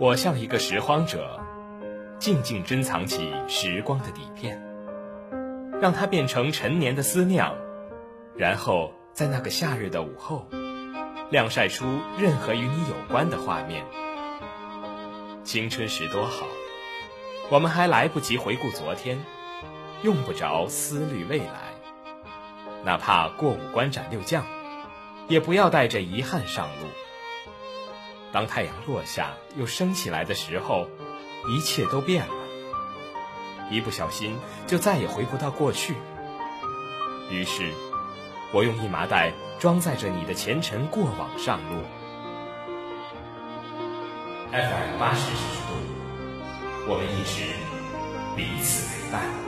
我像一个拾荒者，静静珍藏起时光的底片，让它变成陈年的思酿，然后在那个夏日的午后，晾晒出任何与你有关的画面。青春时多好，我们还来不及回顾昨天，用不着思虑未来，哪怕过五关斩六将，也不要带着遗憾上路。当太阳落下又升起来的时候，一切都变了。一不小心就再也回不到过去。于是，我用一麻袋装载着你的前尘过往上路。FM 八十之处，我们一直彼此陪伴。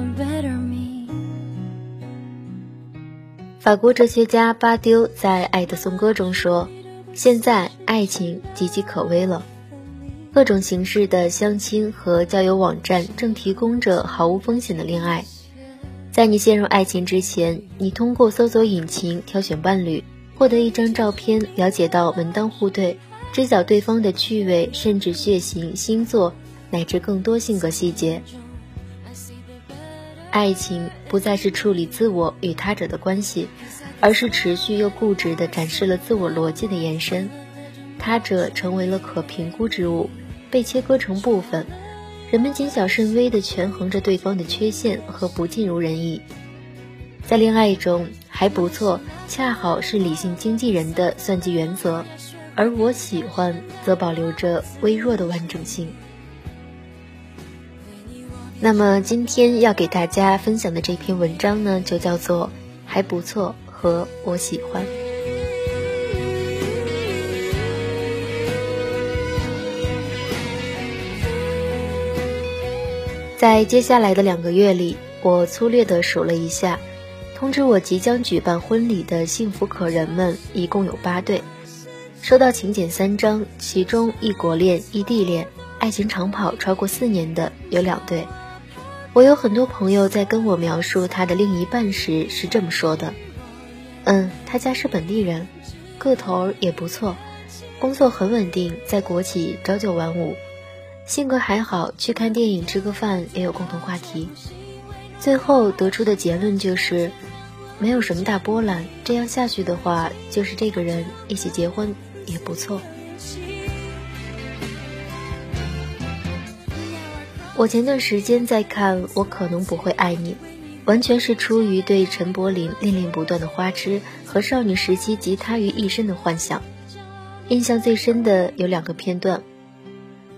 法国哲学家巴丢在《爱的颂歌》中说：“现在爱情岌岌可危了，各种形式的相亲和交友网站正提供着毫无风险的恋爱。在你陷入爱情之前，你通过搜索引擎挑选伴侣，获得一张照片，了解到门当户对，知晓对方的趣味，甚至血型、星座，乃至更多性格细节。”爱情不再是处理自我与他者的关系，而是持续又固执地展示了自我逻辑的延伸。他者成为了可评估之物，被切割成部分，人们谨小慎微地权衡着对方的缺陷和不尽如人意。在恋爱中还不错，恰好是理性经纪人的算计原则，而我喜欢则保留着微弱的完整性。那么今天要给大家分享的这篇文章呢，就叫做“还不错”和“我喜欢”。在接下来的两个月里，我粗略的数了一下，通知我即将举办婚礼的幸福可人们一共有八对，收到请柬三张，其中异国恋、异地恋、爱情长跑超过四年的有两对。我有很多朋友在跟我描述他的另一半时是这么说的：“嗯，他家是本地人，个头也不错，工作很稳定，在国企朝九晚五，性格还好，去看电影吃个饭也有共同话题。”最后得出的结论就是，没有什么大波澜，这样下去的话，就是这个人一起结婚也不错。我前段时间在看《我可能不会爱你》，完全是出于对陈柏霖恋恋不断的花痴和少女时期集他于一身的幻想。印象最深的有两个片段，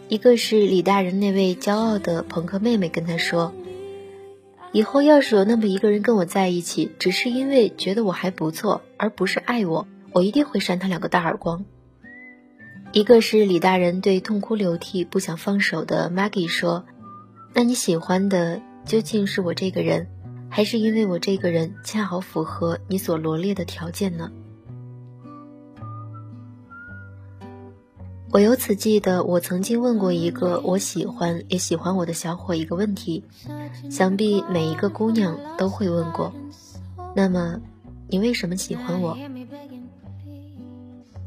一个是李大人那位骄傲的朋克妹妹跟他说：“以后要是有那么一个人跟我在一起，只是因为觉得我还不错，而不是爱我，我一定会扇他两个大耳光。”一个是李大人对痛哭流涕不想放手的 Maggie 说。那你喜欢的究竟是我这个人，还是因为我这个人恰好符合你所罗列的条件呢？我由此记得，我曾经问过一个我喜欢也喜欢我的小伙一个问题，想必每一个姑娘都会问过。那么，你为什么喜欢我？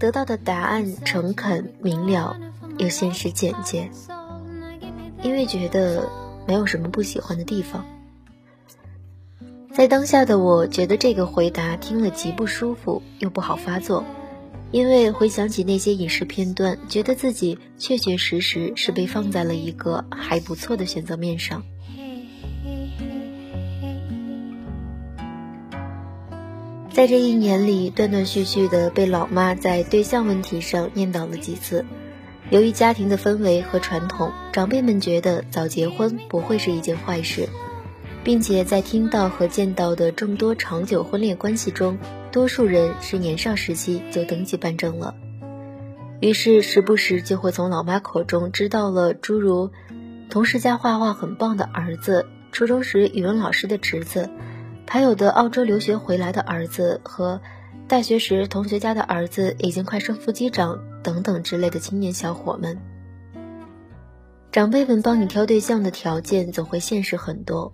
得到的答案诚恳明了，又现实简洁。因为觉得没有什么不喜欢的地方。在当下的我觉得这个回答听了极不舒服，又不好发作。因为回想起那些影视片段，觉得自己确确实实是被放在了一个还不错的选择面上。在这一年里，断断续续的被老妈在对象问题上念叨了几次。由于家庭的氛围和传统，长辈们觉得早结婚不会是一件坏事，并且在听到和见到的众多长久婚恋关系中，多数人是年少时期就登记办证了。于是时不时就会从老妈口中知道了诸如同事家画画很棒的儿子，初中时语文老师的侄子。还有的澳洲留学回来的儿子和大学时同学家的儿子已经快升副机长等等之类的青年小伙们，长辈们帮你挑对象的条件总会现实很多，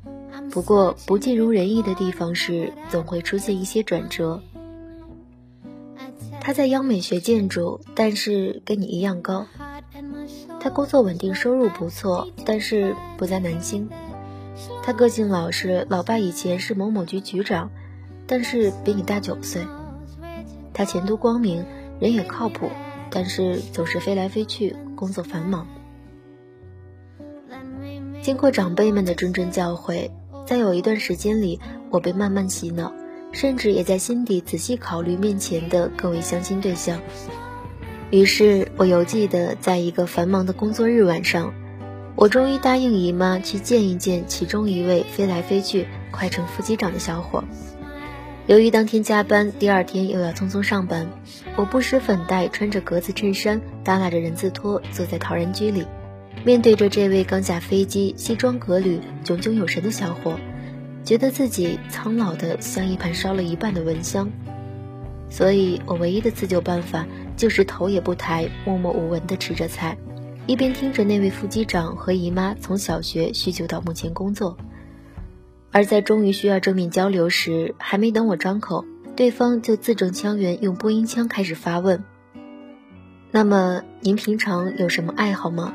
不过不尽如人意的地方是总会出现一些转折。他在央美学建筑，但是跟你一样高；他工作稳定，收入不错，但是不在南京。他个性老实，老爸以前是某某局局长，但是比你大九岁。他前途光明，人也靠谱，但是总是飞来飞去，工作繁忙。经过长辈们的谆谆教诲，在有一段时间里，我被慢慢洗脑，甚至也在心底仔细考虑面前的各位相亲对象。于是，我犹记得在一个繁忙的工作日晚上。我终于答应姨妈去见一见其中一位飞来飞去、快成副机长的小伙。由于当天加班，第二天又要匆匆上班，我不施粉黛，穿着格子衬衫，耷拉着人字拖，坐在陶然居里，面对着这位刚下飞机、西装革履、炯炯有神的小伙，觉得自己苍老的像一盘烧了一半的蚊香。所以我唯一的自救办法就是头也不抬，默默无闻地吃着菜。一边听着那位副机长和姨妈从小学叙旧到目前工作，而在终于需要正面交流时，还没等我张口，对方就字正腔圆用播音腔开始发问：“那么您平常有什么爱好吗？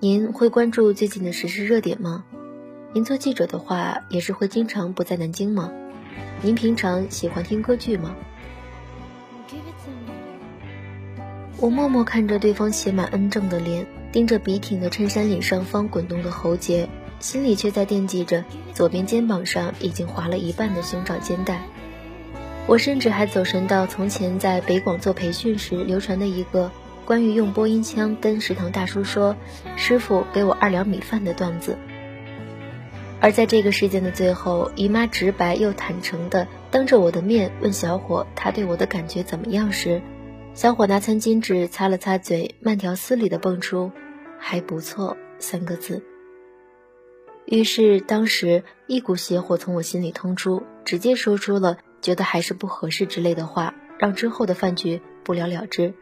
您会关注最近的时事热点吗？您做记者的话，也是会经常不在南京吗？您平常喜欢听歌剧吗？”我默默看着对方写满恩正的脸，盯着笔挺的衬衫领上方滚动的喉结，心里却在惦记着左边肩膀上已经划了一半的胸罩肩带。我甚至还走神到从前在北广做培训时流传的一个关于用播音腔跟食堂大叔说“师傅给我二两米饭”的段子。而在这个事件的最后，姨妈直白又坦诚地当着我的面问小伙他对我的感觉怎么样时。小伙拿餐巾纸擦了擦嘴，慢条斯理地蹦出“还不错”三个字。于是，当时一股邪火从我心里通出，直接说出了“觉得还是不合适”之类的话，让之后的饭局不了了之。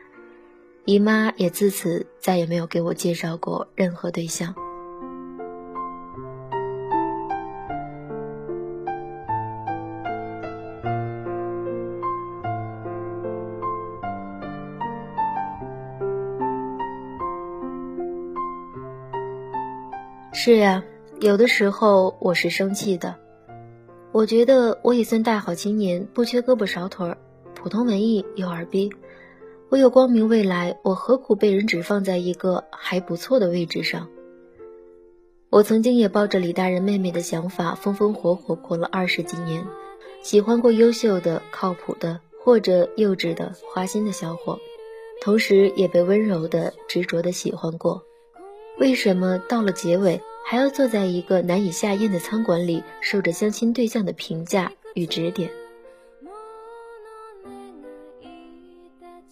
姨妈也自此再也没有给我介绍过任何对象。是呀，有的时候我是生气的。我觉得我也算大好青年，不缺胳膊少腿儿，普通文艺又耳逼，我有光明未来，我何苦被人只放在一个还不错的位置上？我曾经也抱着李大人妹妹的想法，风风火火过了二十几年，喜欢过优秀的、靠谱的，或者幼稚的、花心的小伙，同时也被温柔的、执着的喜欢过。为什么到了结尾？还要坐在一个难以下咽的餐馆里，受着相亲对象的评价与指点。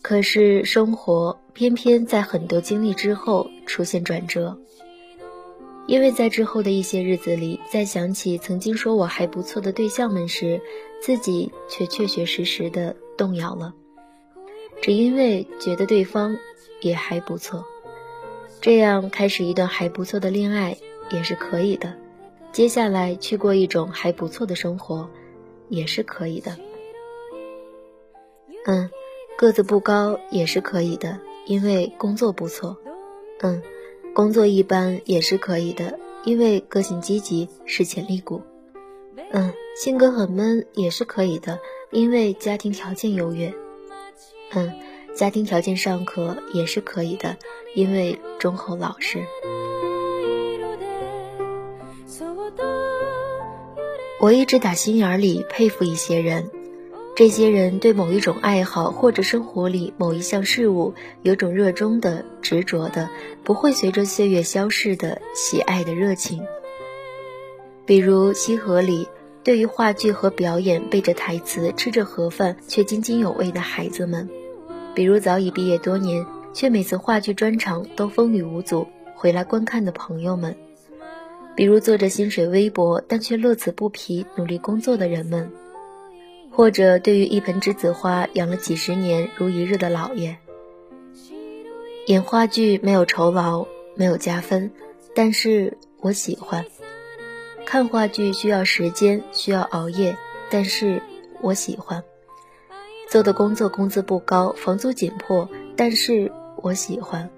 可是生活偏偏在很多经历之后出现转折，因为在之后的一些日子里，在想起曾经说我还不错的对象们时，自己却确确实实的动摇了，只因为觉得对方也还不错，这样开始一段还不错的恋爱。也是可以的，接下来去过一种还不错的生活，也是可以的。嗯，个子不高也是可以的，因为工作不错。嗯，工作一般也是可以的，因为个性积极是潜力股。嗯，性格很闷也是可以的，因为家庭条件优越。嗯，家庭条件尚可也是可以的，因为忠厚老实。我一直打心眼里佩服一些人。这些人对某一种爱好或者生活里某一项事物有种热衷的、执着的、不会随着岁月消逝的喜爱的热情。比如西河里，对于话剧和表演背着台词、吃着盒饭却津津有味的孩子们；比如早已毕业多年却每次话剧专场都风雨无阻回来观看的朋友们；比如做着薪水微薄但却乐此不疲努力工作的人们。或者对于一盆栀子花养了几十年如一日的老爷，演话剧没有酬劳，没有加分，但是我喜欢。看话剧需要时间，需要熬夜，但是我喜欢。做的工作工资不高，房租紧迫，但是我喜欢。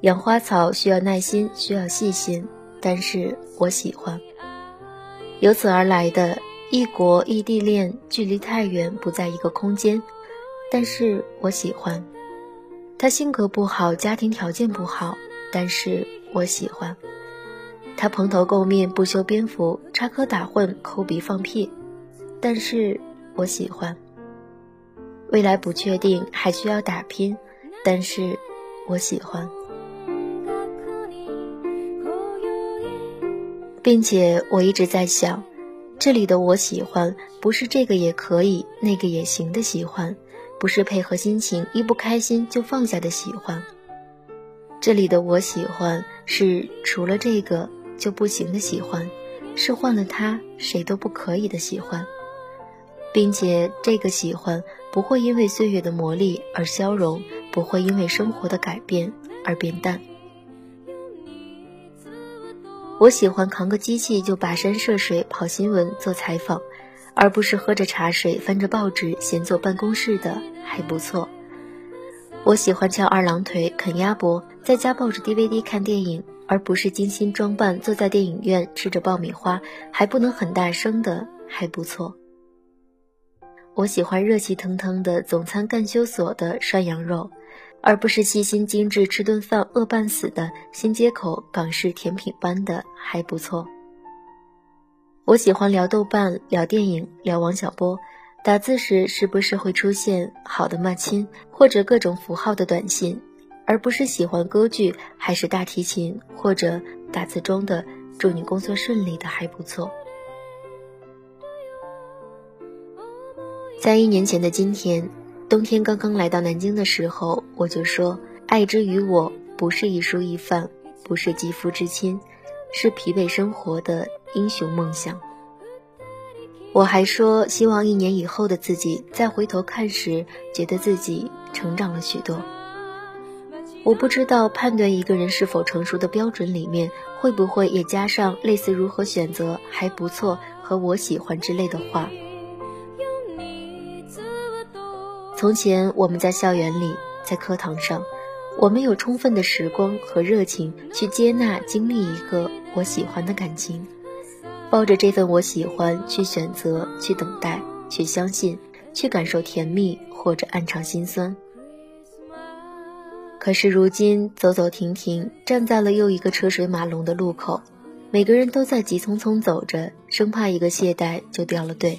养花草需要耐心，需要细心，但是我喜欢。由此而来的。异国异地恋，距离太远，不在一个空间，但是我喜欢。他性格不好，家庭条件不好，但是我喜欢。他蓬头垢面，不修边幅，插科打诨，抠鼻放屁，但是我喜欢。未来不确定，还需要打拼，但是我喜欢。并且我一直在想。这里的我喜欢，不是这个也可以，那个也行的喜欢，不是配合心情，一不开心就放下的喜欢。这里的我喜欢，是除了这个就不行的喜欢，是换了他谁都不可以的喜欢，并且这个喜欢不会因为岁月的磨砺而消融，不会因为生活的改变而变淡。我喜欢扛个机器就跋山涉水跑新闻做采访，而不是喝着茶水翻着报纸闲坐办公室的还不错。我喜欢翘二郎腿啃鸭脖，在家抱着 DVD 看电影，而不是精心装扮坐在电影院吃着爆米花还不能很大声的还不错。我喜欢热气腾腾的总餐干休所的涮羊肉。而不是细心精致吃顿饭饿半死的新街口港式甜品般的还不错。我喜欢聊豆瓣、聊电影、聊王小波，打字时时不时会出现好的骂亲或者各种符号的短信，而不是喜欢歌剧还是大提琴或者打字中的祝你工作顺利的还不错。在一年前的今天。冬天刚刚来到南京的时候，我就说：“爱之于我，不是一蔬一饭，不是肌肤之亲，是疲惫生活的英雄梦想。”我还说，希望一年以后的自己再回头看时，觉得自己成长了许多。我不知道判断一个人是否成熟的标准里面，会不会也加上类似“如何选择还不错”和“我喜欢”之类的话。从前我们在校园里，在课堂上，我们有充分的时光和热情去接纳、经历一个我喜欢的感情，抱着这份我喜欢去选择、去等待、去相信、去感受甜蜜或者暗藏心酸。可是如今走走停停，站在了又一个车水马龙的路口，每个人都在急匆匆走着，生怕一个懈怠就掉了队。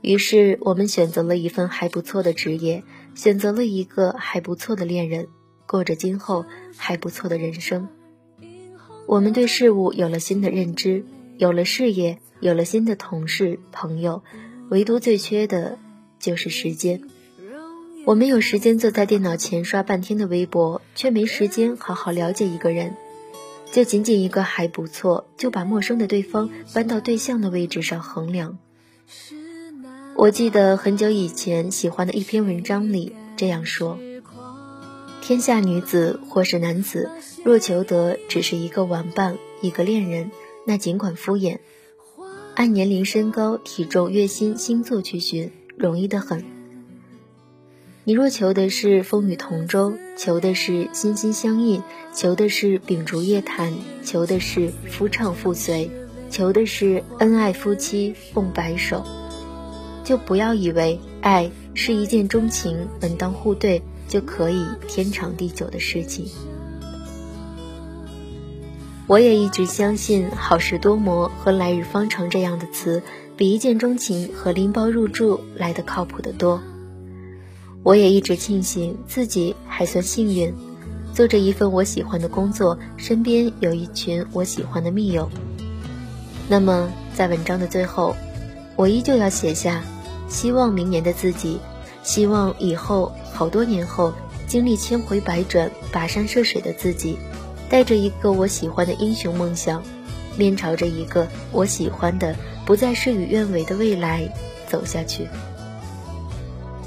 于是，我们选择了一份还不错的职业，选择了一个还不错的恋人，过着今后还不错的人生。我们对事物有了新的认知，有了事业，有了新的同事朋友，唯独最缺的就是时间。我们有时间坐在电脑前刷半天的微博，却没时间好好了解一个人。就仅仅一个还不错，就把陌生的对方搬到对象的位置上衡量。我记得很久以前喜欢的一篇文章里这样说：天下女子或是男子，若求得只是一个玩伴、一个恋人，那尽管敷衍，按年龄、身高、体重、月薪、星座去寻，容易得很。你若求的是风雨同舟，求的是心心相印，求的是秉烛夜谈，求的是夫唱妇随，求的是恩爱夫妻共白首，就不要以为爱是一见钟情、门当户对就可以天长地久的事情。我也一直相信“好事多磨”和“来日方长”这样的词，比一见钟情和拎包入住来的靠谱得多。我也一直庆幸自己还算幸运，做着一份我喜欢的工作，身边有一群我喜欢的密友。那么，在文章的最后，我依旧要写下：希望明年的自己，希望以后好多年后，经历千回百转、跋山涉水的自己。带着一个我喜欢的英雄梦想，面朝着一个我喜欢的不再事与愿违的未来走下去。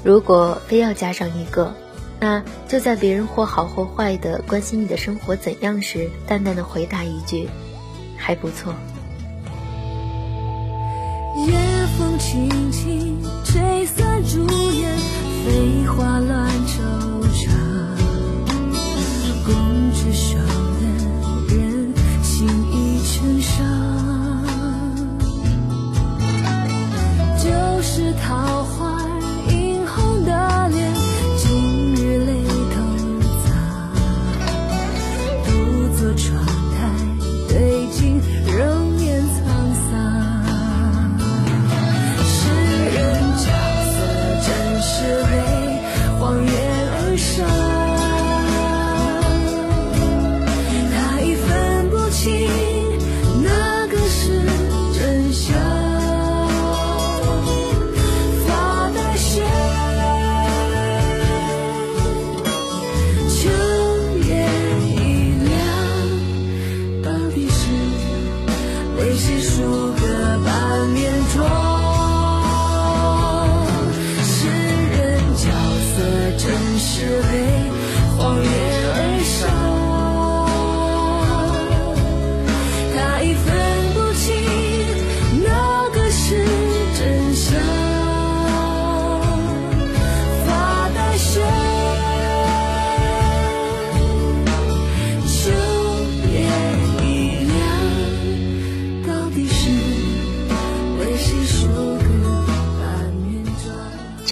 如果非要加上一个，那就在别人或好或坏的关心你的生活怎样时，淡淡的回答一句：还不错。夜风轻轻灰色朱颜飞花乱成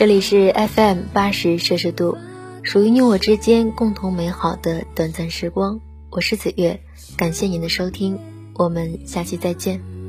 这里是 FM 八十摄氏度，属于你我之间共同美好的短暂时光。我是子月，感谢您的收听，我们下期再见。